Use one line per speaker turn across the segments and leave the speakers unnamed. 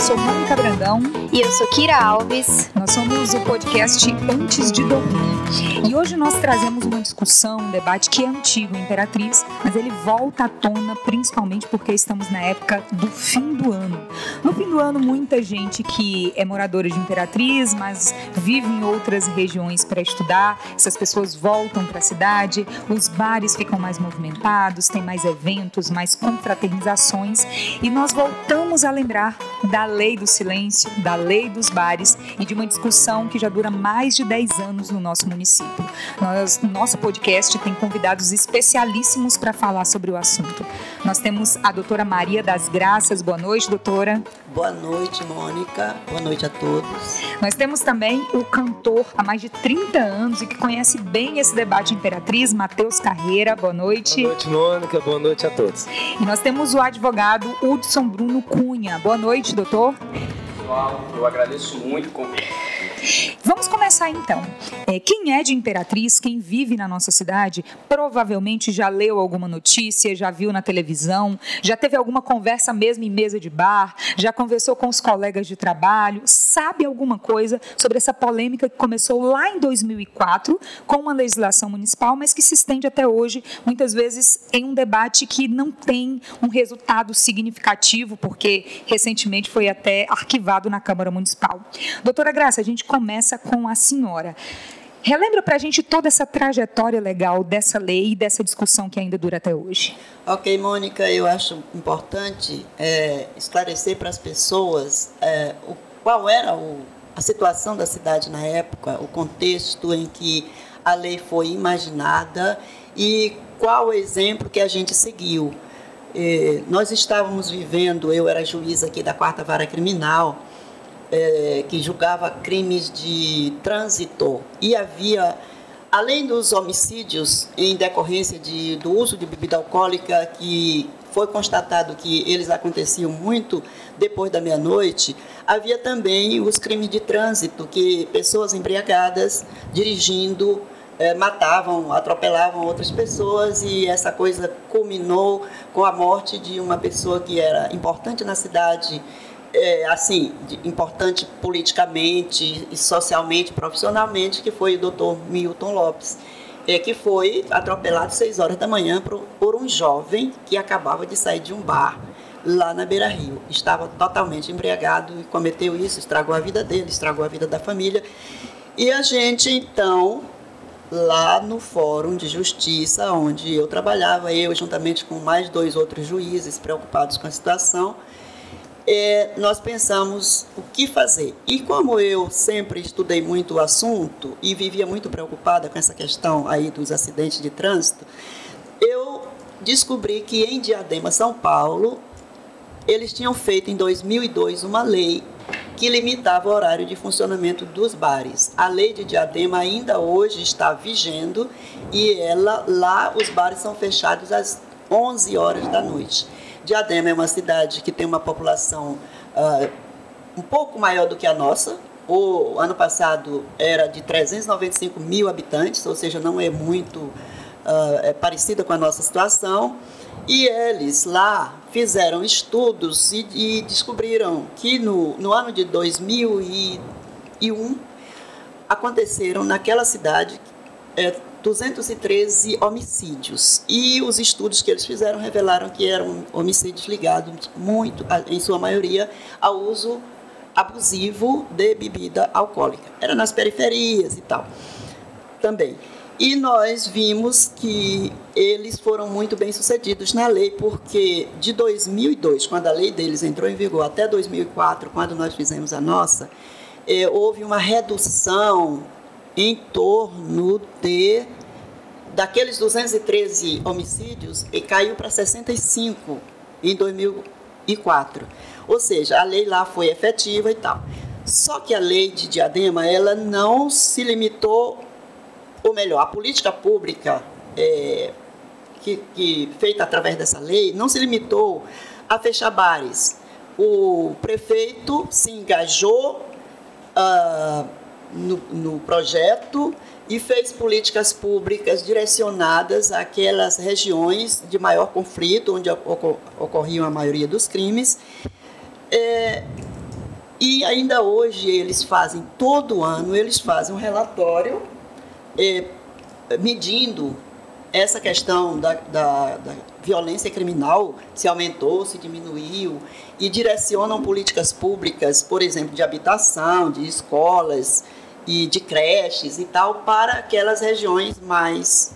sou Mônica Brandão.
E eu sou Kira Alves.
Nós somos o podcast Antes de Dormir. E hoje nós trazemos uma discussão, um debate que é antigo Imperatriz, mas ele volta à tona principalmente porque estamos na época do fim do ano. No fim do ano, muita gente que é moradora de Imperatriz, mas vive em outras regiões para estudar, essas pessoas voltam para a cidade, os bares ficam mais movimentados, tem mais eventos, mais confraternizações e nós voltamos a lembrar da lei do silêncio, da lei dos bares e de uma discussão que já dura mais de 10 anos no nosso município. Nós, nosso podcast tem convidados especialíssimos para falar sobre o assunto. Nós temos a doutora Maria das Graças. Boa noite, doutora.
Boa noite, Mônica. Boa noite a todos.
Nós temos também o cantor há mais de 30 anos e que conhece bem esse debate Imperatriz, Matheus Carreira. Boa noite.
Boa noite, Mônica. Boa noite a todos.
E nós temos o advogado Hudson Bruno Cunha. Boa noite, doutor.
Pessoal, eu agradeço muito o convite.
Vamos começar então. É, quem é de Imperatriz, quem vive na nossa cidade, provavelmente já leu alguma notícia, já viu na televisão, já teve alguma conversa mesmo em mesa de bar, já conversou com os colegas de trabalho, sabe alguma coisa sobre essa polêmica que começou lá em 2004 com uma legislação municipal, mas que se estende até hoje, muitas vezes em um debate que não tem um resultado significativo, porque recentemente foi até arquivado na Câmara Municipal. Doutora Graça, a gente começa com a senhora. Relembra para a gente toda essa trajetória legal dessa lei e dessa discussão que ainda dura até hoje.
Ok, Mônica, eu acho importante é, esclarecer para as pessoas é, o, qual era o, a situação da cidade na época, o contexto em que a lei foi imaginada e qual o exemplo que a gente seguiu. É, nós estávamos vivendo, eu era juiz aqui da Quarta Vara Criminal, é, que julgava crimes de trânsito. E havia, além dos homicídios em decorrência de, do uso de bebida alcoólica, que foi constatado que eles aconteciam muito depois da meia-noite, havia também os crimes de trânsito, que pessoas embriagadas dirigindo é, matavam, atropelavam outras pessoas e essa coisa culminou com a morte de uma pessoa que era importante na cidade é, assim, importante politicamente e socialmente, profissionalmente, que foi o doutor Milton Lopes, é, que foi atropelado às 6 horas da manhã por, por um jovem que acabava de sair de um bar lá na Beira Rio. Estava totalmente embriagado e cometeu isso, estragou a vida dele, estragou a vida da família. E a gente, então, lá no Fórum de Justiça, onde eu trabalhava, eu juntamente com mais dois outros juízes preocupados com a situação, é, nós pensamos o que fazer. E como eu sempre estudei muito o assunto e vivia muito preocupada com essa questão aí dos acidentes de trânsito, eu descobri que em Diadema, São Paulo, eles tinham feito em 2002 uma lei que limitava o horário de funcionamento dos bares. A lei de Diadema ainda hoje está vigendo e ela lá os bares são fechados às 11 horas da noite. Diadema é uma cidade que tem uma população uh, um pouco maior do que a nossa. O ano passado era de 395 mil habitantes, ou seja, não é muito uh, é parecida com a nossa situação. E eles lá fizeram estudos e, e descobriram que no, no ano de 2001 aconteceram naquela cidade é, 213 homicídios. E os estudos que eles fizeram revelaram que eram homicídios ligados, muito, em sua maioria, ao uso abusivo de bebida alcoólica. Era nas periferias e tal, também. E nós vimos que eles foram muito bem sucedidos na lei, porque de 2002, quando a lei deles entrou em vigor, até 2004, quando nós fizemos a nossa, eh, houve uma redução em torno de daqueles 213 homicídios e caiu para 65 em 2004. Ou seja, a lei lá foi efetiva e tal. Só que a lei de Diadema, ela não se limitou, ou melhor, a política pública é, que, que, feita através dessa lei não se limitou a fechar bares. O prefeito se engajou uh, no, no projeto e fez políticas públicas direcionadas àquelas regiões de maior conflito, onde ocorriam a maioria dos crimes, é, E ainda hoje eles fazem, todo ano, eles fazem um relatório eh, medindo essa questão da, da, da, violência criminal, se aumentou, se diminuiu, e direcionam políticas públicas, por exemplo, de habitação, de escolas e de creches e tal, para aquelas regiões mais.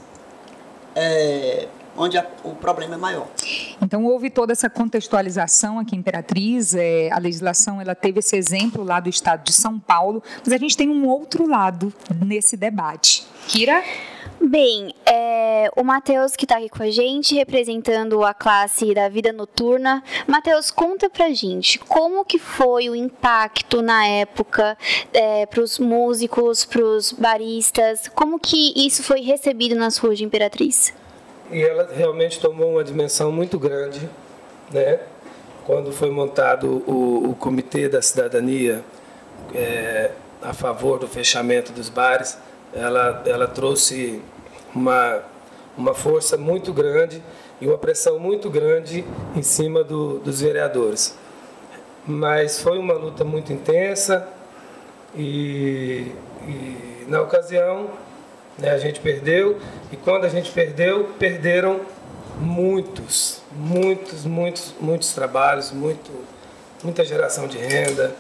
É, onde a, o problema é maior.
Então houve toda essa contextualização aqui em Imperatriz, é, a legislação ela teve esse exemplo lá do estado de São Paulo, mas a gente tem um outro lado nesse debate. Kira?
Bem, é, o Matheus que está aqui com a gente, representando a classe da vida noturna. Matheus, conta pra gente como que foi o impacto na época é, para os músicos, para os baristas, como que isso foi recebido nas ruas de Imperatriz?
E ela realmente tomou uma dimensão muito grande, né? Quando foi montado o, o Comitê da Cidadania é, a favor do fechamento dos bares, ela, ela trouxe uma, uma força muito grande e uma pressão muito grande em cima do, dos vereadores. Mas foi uma luta muito intensa e, e na ocasião né, a gente perdeu e quando a gente perdeu, perderam muitos, muitos, muitos, muitos trabalhos, muito, muita geração de renda.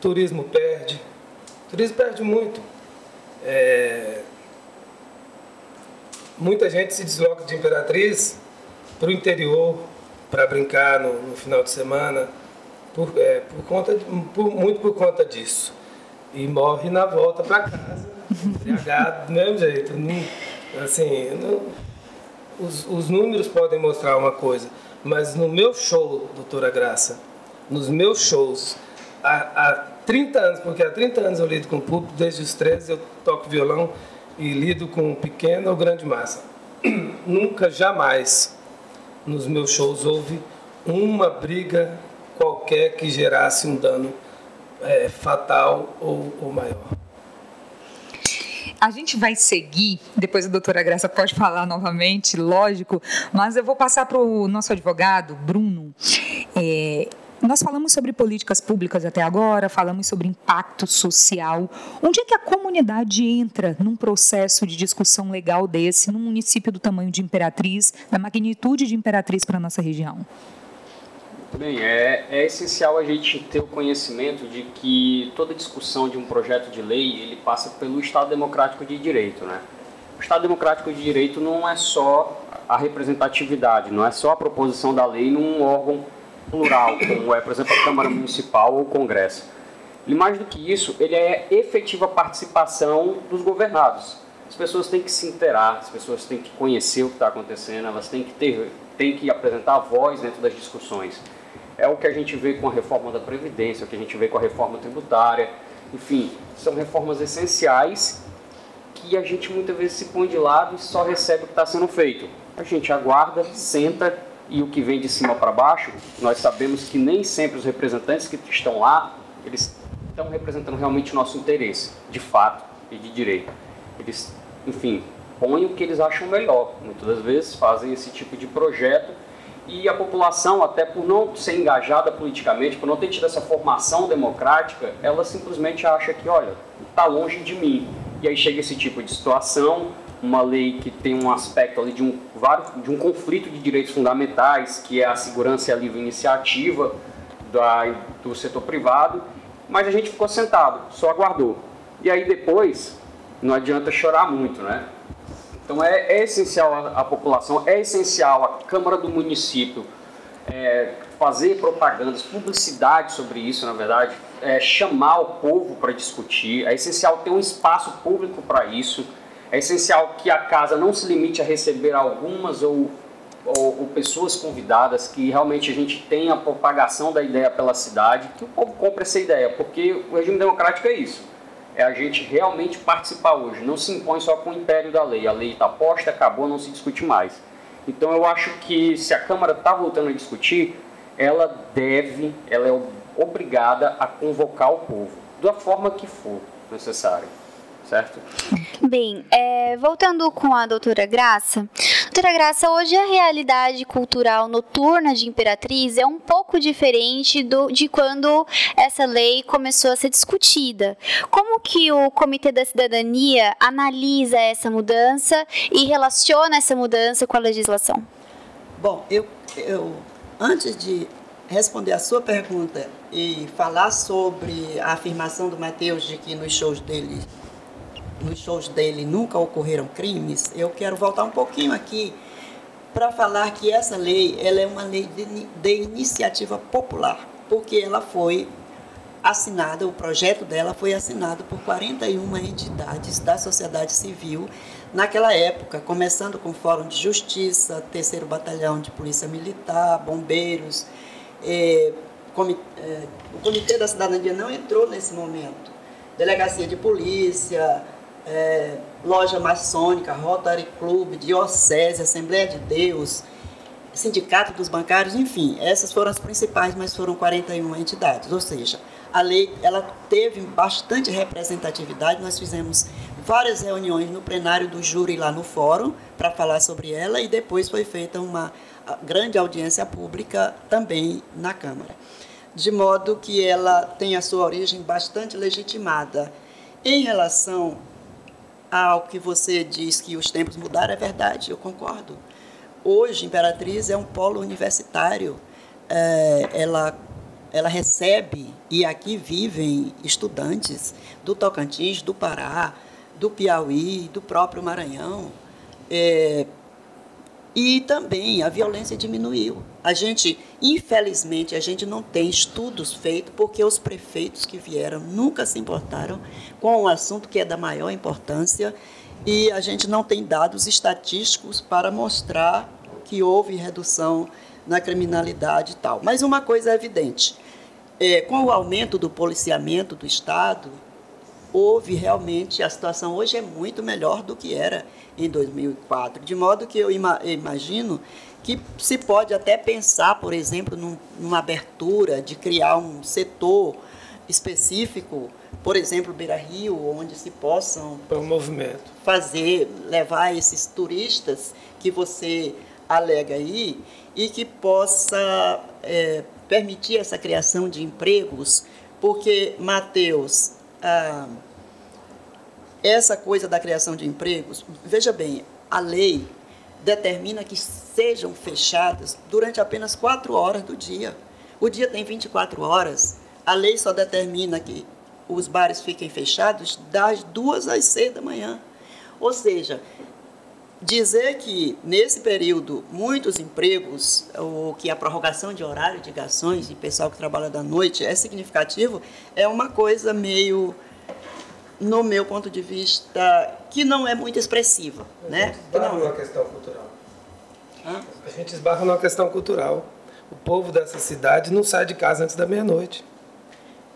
Turismo perde, turismo perde muito. É, muita gente se desloca de Imperatriz para o interior para brincar no, no, final de semana, por, é, por conta de, por, muito por conta disso. E morre na volta para casa, embriagado do mesmo jeito. Não, assim, não, os, os números podem mostrar uma coisa, mas no meu show, doutora Graça, nos meus shows, há, há 30 anos, porque há 30 anos eu lido com o público, desde os 13 eu toco violão e lido com pequena ou grande massa. Nunca, jamais, nos meus shows houve uma briga qualquer que gerasse um dano é, fatal ou, ou maior.
A gente vai seguir, depois a doutora Graça pode falar novamente, lógico, mas eu vou passar para o nosso advogado, Bruno. É, nós falamos sobre políticas públicas até agora, falamos sobre impacto social. Onde é que a comunidade entra num processo de discussão legal desse, num município do tamanho de Imperatriz, da magnitude de Imperatriz para a nossa região?
Bem, é, é, essencial a gente ter o conhecimento de que toda discussão de um projeto de lei ele passa pelo Estado Democrático de Direito, né? O Estado Democrático de Direito não é só a representatividade, não é só a proposição da lei num órgão plural, como é, por exemplo, a Câmara Municipal ou o Congresso. E mais do que isso, ele é efetiva participação dos governados. As pessoas têm que se interar, as pessoas têm que conhecer o que está acontecendo, elas têm que ter, têm que apresentar a voz dentro das discussões. É o que a gente vê com a reforma da Previdência, é o que a gente vê com a reforma tributária, enfim, são reformas essenciais que a gente muitas vezes se põe de lado e só recebe o que está sendo feito. A gente aguarda, senta e o que vem de cima para baixo, nós sabemos que nem sempre os representantes que estão lá, eles estão representando realmente o nosso interesse, de fato e de direito. Eles, enfim, põem o que eles acham melhor. Muitas das vezes fazem esse tipo de projeto e a população, até por não ser engajada politicamente, por não ter tido essa formação democrática, ela simplesmente acha que, olha, está longe de mim. E aí chega esse tipo de situação, uma lei que tem um aspecto ali de um, de um conflito de direitos fundamentais, que é a segurança e a livre iniciativa da, do setor privado, mas a gente ficou sentado, só aguardou. E aí depois, não adianta chorar muito, né? Então é, é essencial a, a, população, é essencial a Câmara do Município é, fazer propagandas, publicidade sobre isso, na verdade, é, chamar o povo para discutir, é essencial ter um espaço público para isso. É essencial que a casa não se limite a receber algumas ou, ou, ou, pessoas convidadas, que realmente a gente tenha a propagação da ideia pela cidade, que o povo compre essa ideia, porque o regime democrático é isso. É a gente realmente participar hoje. Não se impõe só com o império da lei. A lei está posta, acabou, não se discute mais. Então eu acho que se a Câmara está voltando a discutir, ela deve, ela é obrigada a convocar o povo, da forma que for necessário certo?
Bem, é, voltando com a doutora Graça, Doutora Graça, hoje a realidade cultural noturna de Imperatriz é um pouco diferente do, de quando essa lei começou a ser discutida. Como que o Comitê da Cidadania analisa essa mudança e relaciona essa mudança com a legislação?
Bom, eu, eu antes de responder a sua pergunta e falar sobre a afirmação do Mateus de que nos shows dele nos shows dele nunca ocorreram crimes, eu quero voltar um pouquinho aqui para falar que essa lei ela é uma lei de, de iniciativa popular, porque ela foi assinada, o projeto dela foi assinado por 41 entidades da sociedade civil naquela época, começando com o Fórum de Justiça, Terceiro Batalhão de Polícia Militar, Bombeiros, comitê, é, o Comitê da Cidadania não entrou nesse momento, Delegacia de Polícia, é, loja maçônica, Rotary Club, Diocese, Assembleia de Deus, Sindicato dos Bancários, enfim, essas foram as principais, mas foram 41 entidades. Ou seja, a lei ela teve bastante representatividade. Nós fizemos várias reuniões no plenário do júri lá no fórum para falar sobre ela e depois foi feita uma grande audiência pública também na Câmara. De modo que ela tem a sua origem bastante legitimada. Em relação ao que você diz que os tempos mudaram, é verdade, eu concordo. Hoje, Imperatriz é um polo universitário. É, ela, ela recebe, e aqui vivem estudantes do Tocantins, do Pará, do Piauí, do próprio Maranhão. É, e também a violência diminuiu. A gente, infelizmente, a gente não tem estudos feitos porque os prefeitos que vieram nunca se importaram com um assunto que é da maior importância e a gente não tem dados estatísticos para mostrar que houve redução na criminalidade e tal. Mas uma coisa é evidente: é, com o aumento do policiamento do Estado, houve realmente, a situação hoje é muito melhor do que era em 2004. De modo que eu imagino que se pode até pensar, por exemplo, num, numa abertura de criar um setor específico, por exemplo, Beira Rio, onde se possam
para o movimento
fazer, levar esses turistas que você alega aí e que possa é, permitir essa criação de empregos, porque Mateus ah, essa coisa da criação de empregos, veja bem, a lei determina que sejam fechadas durante apenas quatro horas do dia. O dia tem 24 horas. A lei só determina que os bares fiquem fechados das duas às seis da manhã. Ou seja, dizer que nesse período muitos empregos, ou que a prorrogação de horário de gações e pessoal que trabalha da noite é significativo, é uma coisa meio no meu ponto de vista, que não é muito expressiva.
A
né?
gente esbarra numa questão cultural. Hã? A gente esbarra numa questão cultural. O povo dessa cidade não sai de casa antes da meia-noite.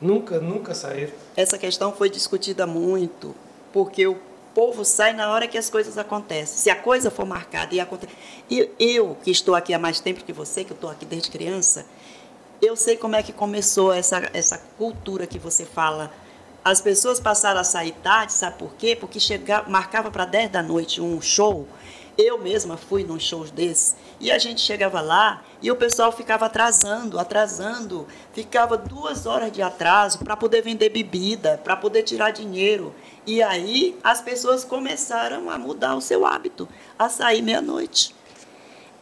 Nunca, nunca saíram.
Essa questão foi discutida muito, porque o povo sai na hora que as coisas acontecem. Se a coisa for marcada e acontece. E eu, que estou aqui há mais tempo que você, que eu estou aqui desde criança, eu sei como é que começou essa, essa cultura que você fala as pessoas passaram a sair tarde, sabe por quê? Porque chegava, marcava para 10 da noite um show. Eu mesma fui num show desses. E a gente chegava lá e o pessoal ficava atrasando, atrasando. Ficava duas horas de atraso para poder vender bebida, para poder tirar dinheiro. E aí as pessoas começaram a mudar o seu hábito, a sair meia-noite.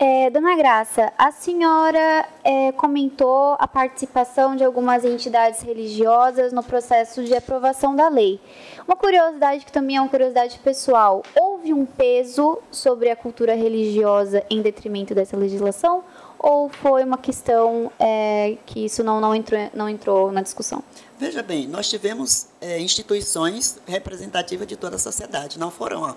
É, Dona Graça, a senhora é, comentou a participação de algumas entidades religiosas no processo de aprovação da lei. Uma curiosidade que também é uma curiosidade pessoal: houve um peso sobre a cultura religiosa em detrimento dessa legislação? Ou foi uma questão é, que isso não, não, entrou, não entrou na discussão?
Veja bem, nós tivemos é, instituições representativas de toda a sociedade, não foram. Ó,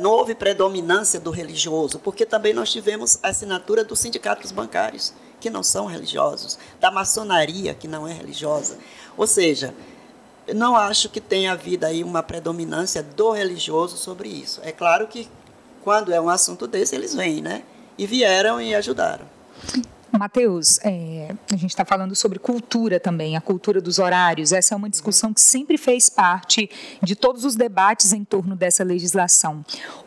não houve predominância do religioso, porque também nós tivemos a assinatura dos sindicatos bancários, que não são religiosos, da maçonaria, que não é religiosa. Ou seja, não acho que tenha havido aí uma predominância do religioso sobre isso. É claro que quando é um assunto desse, eles vêm, né? E vieram e ajudaram.
Matheus, é, a gente está falando sobre cultura também, a cultura dos horários. Essa é uma discussão que sempre fez parte de todos os debates em torno dessa legislação.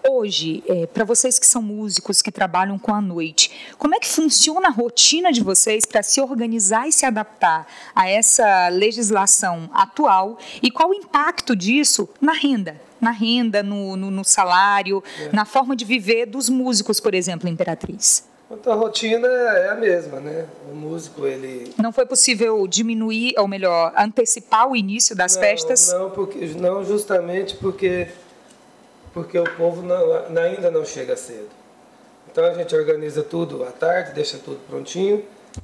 Hoje, é, para vocês que são músicos, que trabalham com a noite, como é que funciona a rotina de vocês para se organizar e se adaptar a essa legislação atual e qual o impacto disso na renda? Na renda, no, no, no salário, é. na forma de viver dos músicos, por exemplo, Imperatriz?
Quanto a rotina é a mesma, né? O músico, ele...
Não foi possível diminuir, ou melhor, antecipar o início das
não,
festas?
Não, porque, não justamente porque, porque o povo não, ainda não chega cedo. Então a gente organiza tudo à tarde, deixa tudo prontinho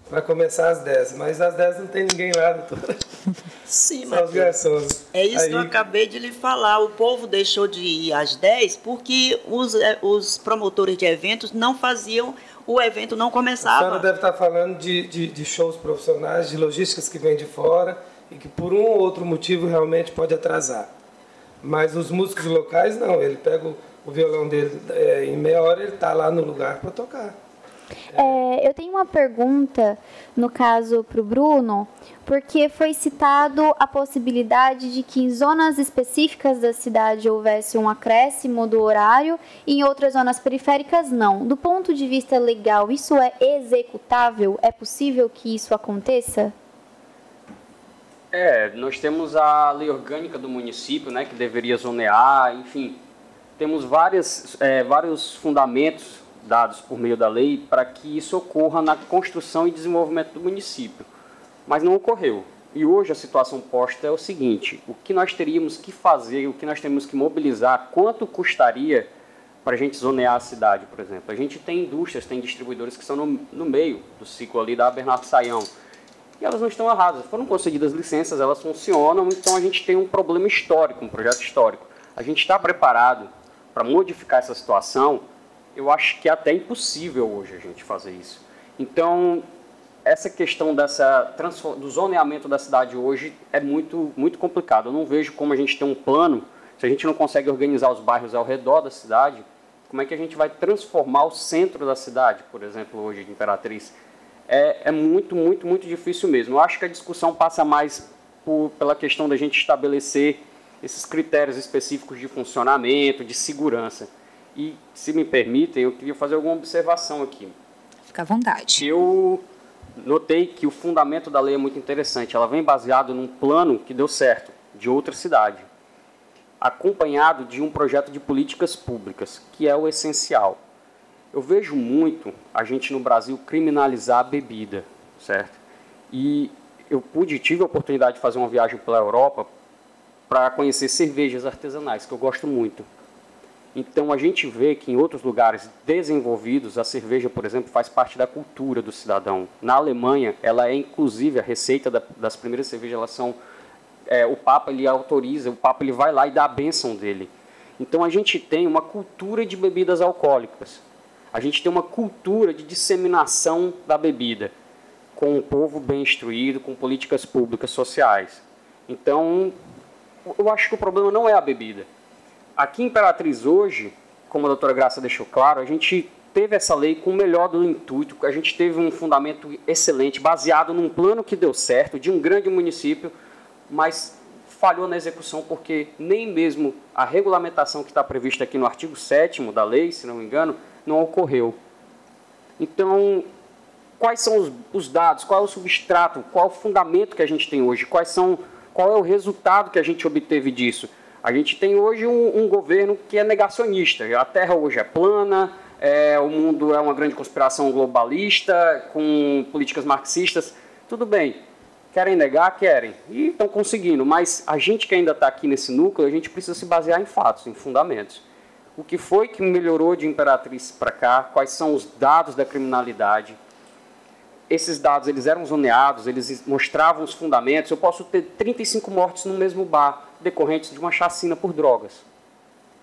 para começar às 10. Mas às 10 não tem ninguém lá, doutora.
Sim, mas os garçons. É isso Aí... que eu acabei de lhe falar. O povo deixou de ir às 10 porque os, é, os promotores de eventos não faziam o evento não começava. A
senhora deve estar falando de, de, de shows profissionais, de logísticas que vêm de fora e que por um ou outro motivo realmente pode atrasar. Mas os músicos locais não, ele pega o, o violão dele é, em meia hora ele está lá no lugar para tocar.
É, eu tenho uma pergunta, no caso, para o Bruno, porque foi citado a possibilidade de que em zonas específicas da cidade houvesse um acréscimo do horário e em outras zonas periféricas não. Do ponto de vista legal, isso é executável? É possível que isso aconteça?
É, nós temos a lei orgânica do município, né, que deveria zonear, enfim, temos várias, é, vários fundamentos dados por meio da lei para que isso ocorra na construção e desenvolvimento do município. Mas não ocorreu. E hoje a situação posta é o seguinte: o que nós teríamos que fazer, o que nós temos que mobilizar, quanto custaria para a gente zonear a cidade, por exemplo? A gente tem indústrias, tem distribuidores que estão no, no meio do ciclo ali da Bernardo Saião. E elas não estão erradas. Foram concedidas licenças, elas funcionam, então a gente tem um problema histórico, um projeto histórico. A gente está preparado para modificar essa situação eu acho que é até impossível hoje a gente fazer isso. Então, essa questão dessa do zoneamento da cidade hoje é muito, muito complicado. Eu não vejo como a gente tem um plano, se a gente não consegue organizar os bairros ao redor da cidade, como é que a gente vai transformar o centro da cidade, por exemplo, hoje de Imperatriz? É, é muito, muito, muito difícil mesmo. Eu acho que a discussão passa mais por, pela questão da gente estabelecer esses critérios específicos de funcionamento, de segurança. E, se me permitem, eu queria fazer alguma observação aqui.
Fica à vontade.
Eu notei que o fundamento da lei é muito interessante. Ela vem baseado num plano que deu certo, de outra cidade, acompanhado de um projeto de políticas públicas, que é o essencial. Eu vejo muito a gente no Brasil criminalizar a bebida, certo? E eu pude, tive a oportunidade de fazer uma viagem pela Europa para conhecer cervejas artesanais, que eu gosto muito. Então a gente vê que em outros lugares desenvolvidos a cerveja, por exemplo, faz parte da cultura do cidadão. Na Alemanha, ela é inclusive a receita da, das primeiras cervejas, elas são é, o Papa ele autoriza, o Papa ele vai lá e dá a bênção dele. Então a gente tem uma cultura de bebidas alcoólicas. A gente tem uma cultura de disseminação da bebida, com um povo bem instruído, com políticas públicas sociais. Então, eu acho que o problema não é a bebida Aqui em Imperatriz hoje, como a doutora Graça deixou claro, a gente teve essa lei com o melhor do intuito, a gente teve um fundamento excelente, baseado num plano que deu certo, de um grande município, mas falhou na execução porque nem mesmo a regulamentação que está prevista aqui no artigo 7 da lei, se não me engano, não ocorreu. Então, quais são os, os, dados, qual é o substrato, qual é o fundamento que a gente tem hoje, quais são, qual é o resultado que a gente obteve disso? A gente tem hoje um, um governo que é negacionista. A Terra hoje é plana, é, o mundo é uma grande conspiração globalista, com políticas marxistas. Tudo bem, querem negar? Querem. E estão conseguindo. Mas a gente que ainda está aqui nesse núcleo, a gente precisa se basear em fatos, em fundamentos. O que foi que melhorou de Imperatriz para cá? Quais são os dados da criminalidade? Esses dados eles eram zoneados, eles mostravam os fundamentos. Eu posso ter 35 mortes no mesmo bar decorrentes de uma chacina por drogas.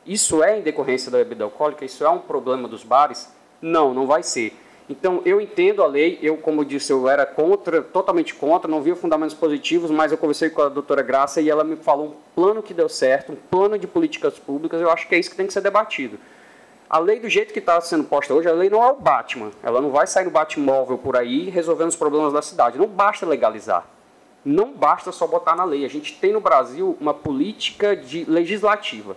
Isso é em decorrência da bebida alcoólica? Isso é um problema dos bares? Não, não vai ser. Então, eu entendo a lei, eu, como disse, eu era contra, totalmente contra, não via fundamentos positivos, mas eu conversei com a doutora Graça e ela me falou um plano que deu certo, um plano de políticas públicas, eu acho que é isso que tem que ser debatido. A lei do jeito que está sendo posta hoje, a lei não é o Batman. Ela não vai sair no Batmóvel por aí resolvendo os problemas da cidade. Não basta legalizar. Não basta só botar na lei. A gente tem no Brasil uma política de legislativa.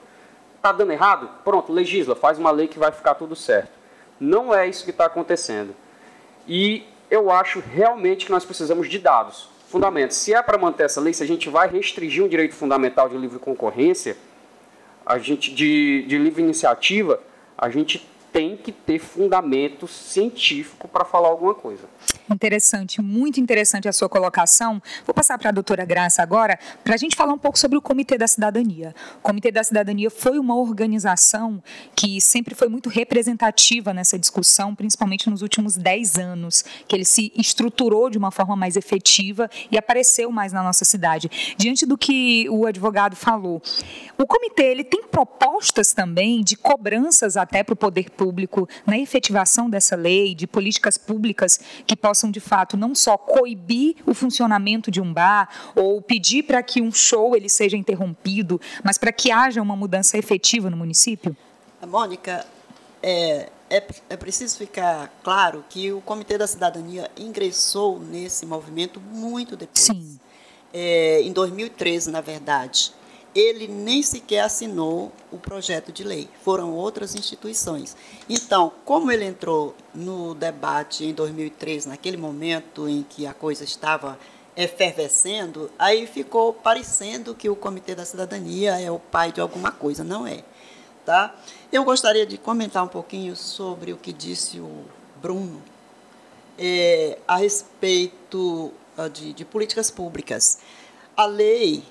Está dando errado? Pronto, legisla, faz uma lei que vai ficar tudo certo. Não é isso que está acontecendo. E eu acho realmente que nós precisamos de dados, fundamentos. Se é para manter essa lei, se a gente vai restringir um direito fundamental de livre concorrência, a gente de, de livre iniciativa, a gente tem que ter fundamento científico para falar alguma coisa.
Interessante, muito interessante a sua colocação. Vou passar para a doutora Graça agora, para a gente falar um pouco sobre o Comitê da Cidadania. O Comitê da Cidadania foi uma organização que sempre foi muito representativa nessa discussão, principalmente nos últimos 10 anos, que ele se estruturou de uma forma mais efetiva e apareceu mais na nossa cidade. Diante do que o advogado falou, o comitê ele tem propostas também de cobranças até para o poder público na efetivação dessa lei, de políticas públicas que possam, de fato, não só coibir o funcionamento de um bar ou pedir para que um show ele seja interrompido, mas para que haja uma mudança efetiva no município?
Mônica, é, é, é, preciso ficar claro que o Comitê da Cidadania ingressou nesse movimento muito depois.
Sim.
É, em 2013, na verdade ele nem sequer assinou o projeto de lei, foram outras instituições. Então, como ele entrou no debate em 2003, naquele momento em que a coisa estava efervescendo, aí ficou parecendo que o Comitê da Cidadania é o pai de alguma coisa, não é. Tá? Eu gostaria de comentar um pouquinho sobre o que disse o Bruno é, a respeito ah, de, de políticas públicas. A lei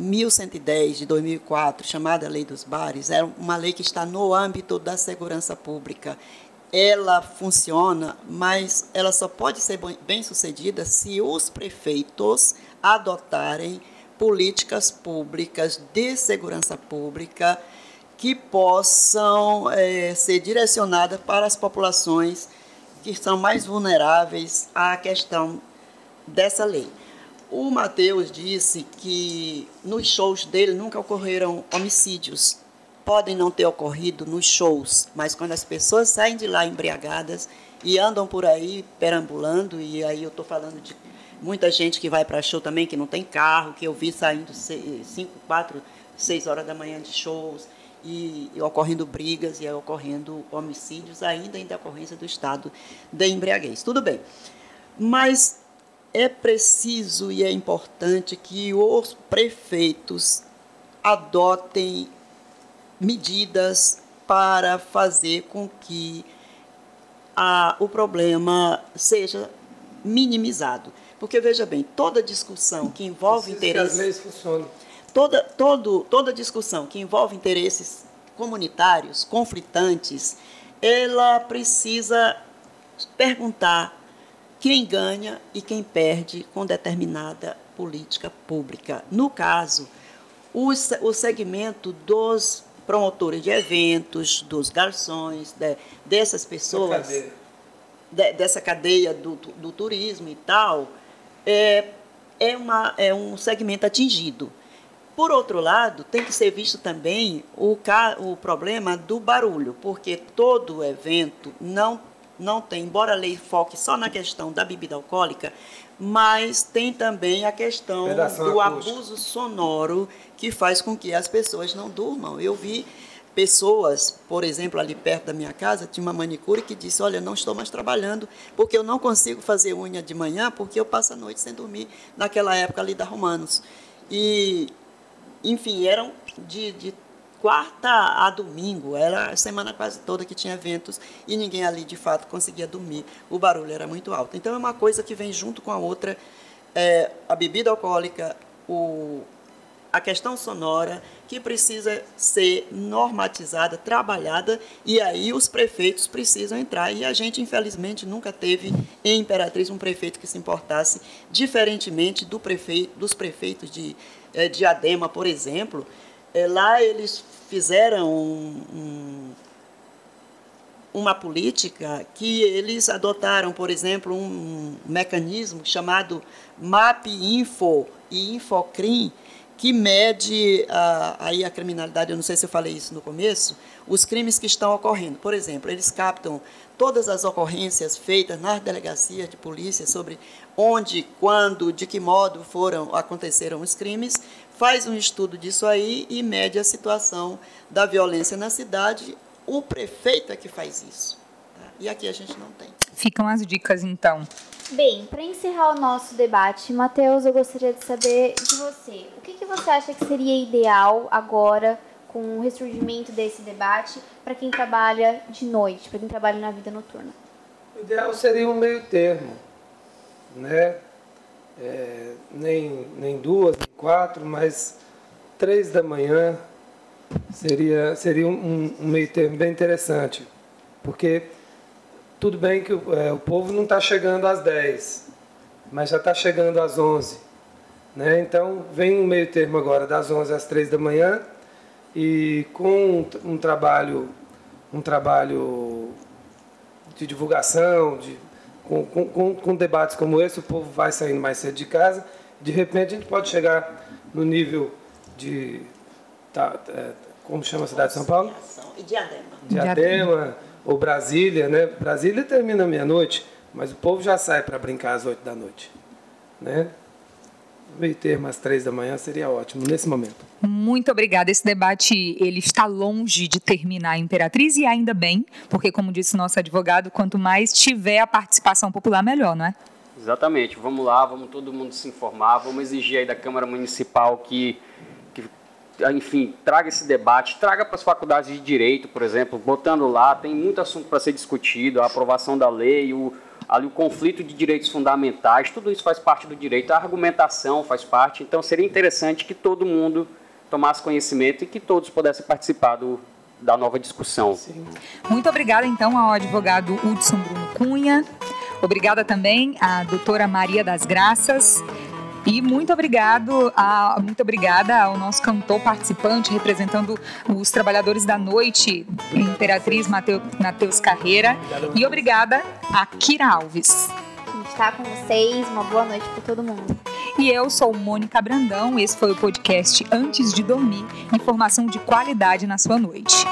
1110 de 2004, chamada Lei dos Bares, é uma lei que está no âmbito da segurança pública. Ela funciona, mas ela só pode ser bem sucedida se os prefeitos adotarem políticas públicas de segurança pública que possam é, ser direcionadas para as populações que são mais vulneráveis à questão dessa lei. O Mateus disse que nos shows dele nunca ocorreram homicídios. Podem não ter ocorrido nos shows, mas quando as pessoas saem de lá embriagadas e andam por aí perambulando, e aí eu estou falando de muita gente que vai para show também, que não tem carro, que eu vi saindo 5, 4, 6 horas da manhã de shows, e, e, ocorrendo brigas e ocorrendo homicídios, ainda em decorrência do estado de embriaguez. Tudo bem. Mas é preciso e é importante que os prefeitos adotem medidas para fazer com que a, o problema seja minimizado. Porque, veja bem, toda discussão que envolve interesses.
Que as leis funcionem.
Toda, todo, toda discussão que envolve interesses comunitários, conflitantes, ela precisa perguntar quem ganha e quem perde com determinada política pública. No caso, o, o segmento dos promotores de eventos, dos garçons, de, dessas pessoas, cadeia. De, dessa cadeia do, do, turismo e tal, é, é, uma, é um segmento atingido. Por outro lado, tem que ser visto também o, o problema do barulho, porque todo evento não não tem, embora a lei foque só na questão da bebida alcoólica, mas tem também a questão Pedação do acústica. abuso sonoro que faz com que as pessoas não durmam. Eu vi pessoas, por exemplo, ali perto da minha casa, tinha uma manicure que disse: Olha, não estou mais trabalhando porque eu não consigo fazer unha de manhã porque eu passo a noite sem dormir, naquela época ali da Romanos. E, enfim, eram de, de quarta a domingo, era a semana quase toda que tinha eventos e ninguém ali de fato conseguia dormir. O barulho era muito alto. Então é uma coisa que vem junto com a outra, é, a bebida alcoólica, o, a questão sonora, que precisa ser normatizada, trabalhada, e aí os prefeitos precisam entrar. E a gente, infelizmente, nunca teve em Imperatriz um prefeito que se importasse, diferentemente do prefeito, dos prefeitos é, de Adema, por exemplo, é, lá eles fizeram um, um, uma política que eles adotaram, por exemplo, um mecanismo chamado MAP Info e Infocrim, que mede a, aí a criminalidade, eu não sei se eu falei isso no começo, os crimes que estão ocorrendo. Por exemplo, eles captam todas as ocorrências feitas nas delegacias de polícia sobre onde, quando, de que modo foram aconteceram os crimes, faz um estudo disso aí e mede a situação da violência na cidade. O prefeito é que faz isso. Tá? E aqui a gente não tem.
Ficam as dicas, então.
Bem, para encerrar o nosso debate, Matheus, eu gostaria de saber de você. O que, que você acha que seria ideal agora com o ressurgimento desse debate para quem trabalha de noite, para quem trabalha na vida noturna?
O ideal seria um meio termo, né? É, nem, nem duas, nem quatro, mas três da manhã seria, seria um, um meio termo bem interessante, porque tudo bem que o, é, o povo não está chegando às 10, mas já está chegando às 11. Né? Então, vem um meio termo agora das 11 às 3 da manhã e com um trabalho, um trabalho de divulgação, de, com, com, com debates como esse, o povo vai saindo mais cedo de casa. De repente, a gente pode chegar no nível de. Tá, é, como chama a cidade de São Paulo?
Diadema.
Diadema ou Brasília, né? Brasília termina meia-noite, mas o povo já sai para brincar às oito da noite, né? Meio termo às três da manhã seria ótimo nesse momento.
Muito obrigada. Esse debate ele está longe de terminar, Imperatriz, e ainda bem, porque como disse nosso advogado, quanto mais tiver a participação popular, melhor, não é?
Exatamente. Vamos lá, vamos todo mundo se informar, vamos exigir aí da Câmara Municipal que enfim, traga esse debate, traga para as faculdades de direito, por exemplo, botando lá, tem muito assunto para ser discutido, a aprovação da lei, o, ali o conflito de direitos fundamentais, tudo isso faz parte do direito, a argumentação faz parte, então seria interessante que todo mundo tomasse conhecimento e que todos pudessem participar do, da nova discussão. Sim.
Muito obrigada, então, ao advogado Hudson Bruno Cunha. Obrigada também à doutora Maria das Graças. E muito obrigado, a, muito obrigada ao nosso cantor participante representando os trabalhadores da noite, Imperatriz Matheus Carreira. E obrigada a Kira Alves.
Gente está com vocês, uma boa noite para todo mundo.
E eu sou Mônica Brandão, esse foi o podcast Antes de Dormir, informação de qualidade na sua noite.